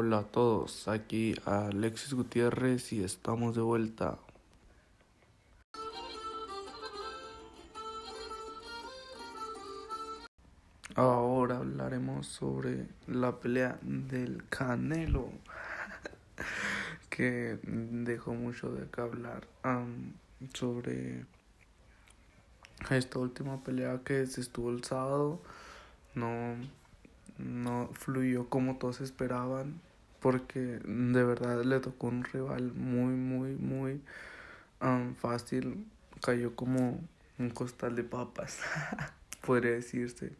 Hola a todos, aquí Alexis Gutiérrez y estamos de vuelta. Ahora hablaremos sobre la pelea del Canelo, que dejó mucho de qué hablar sobre esta última pelea que se estuvo el sábado. No, fluyó como todos esperaban, porque de verdad le tocó un rival muy, muy, muy fácil. Cayó como un costal de papas, podría decirse.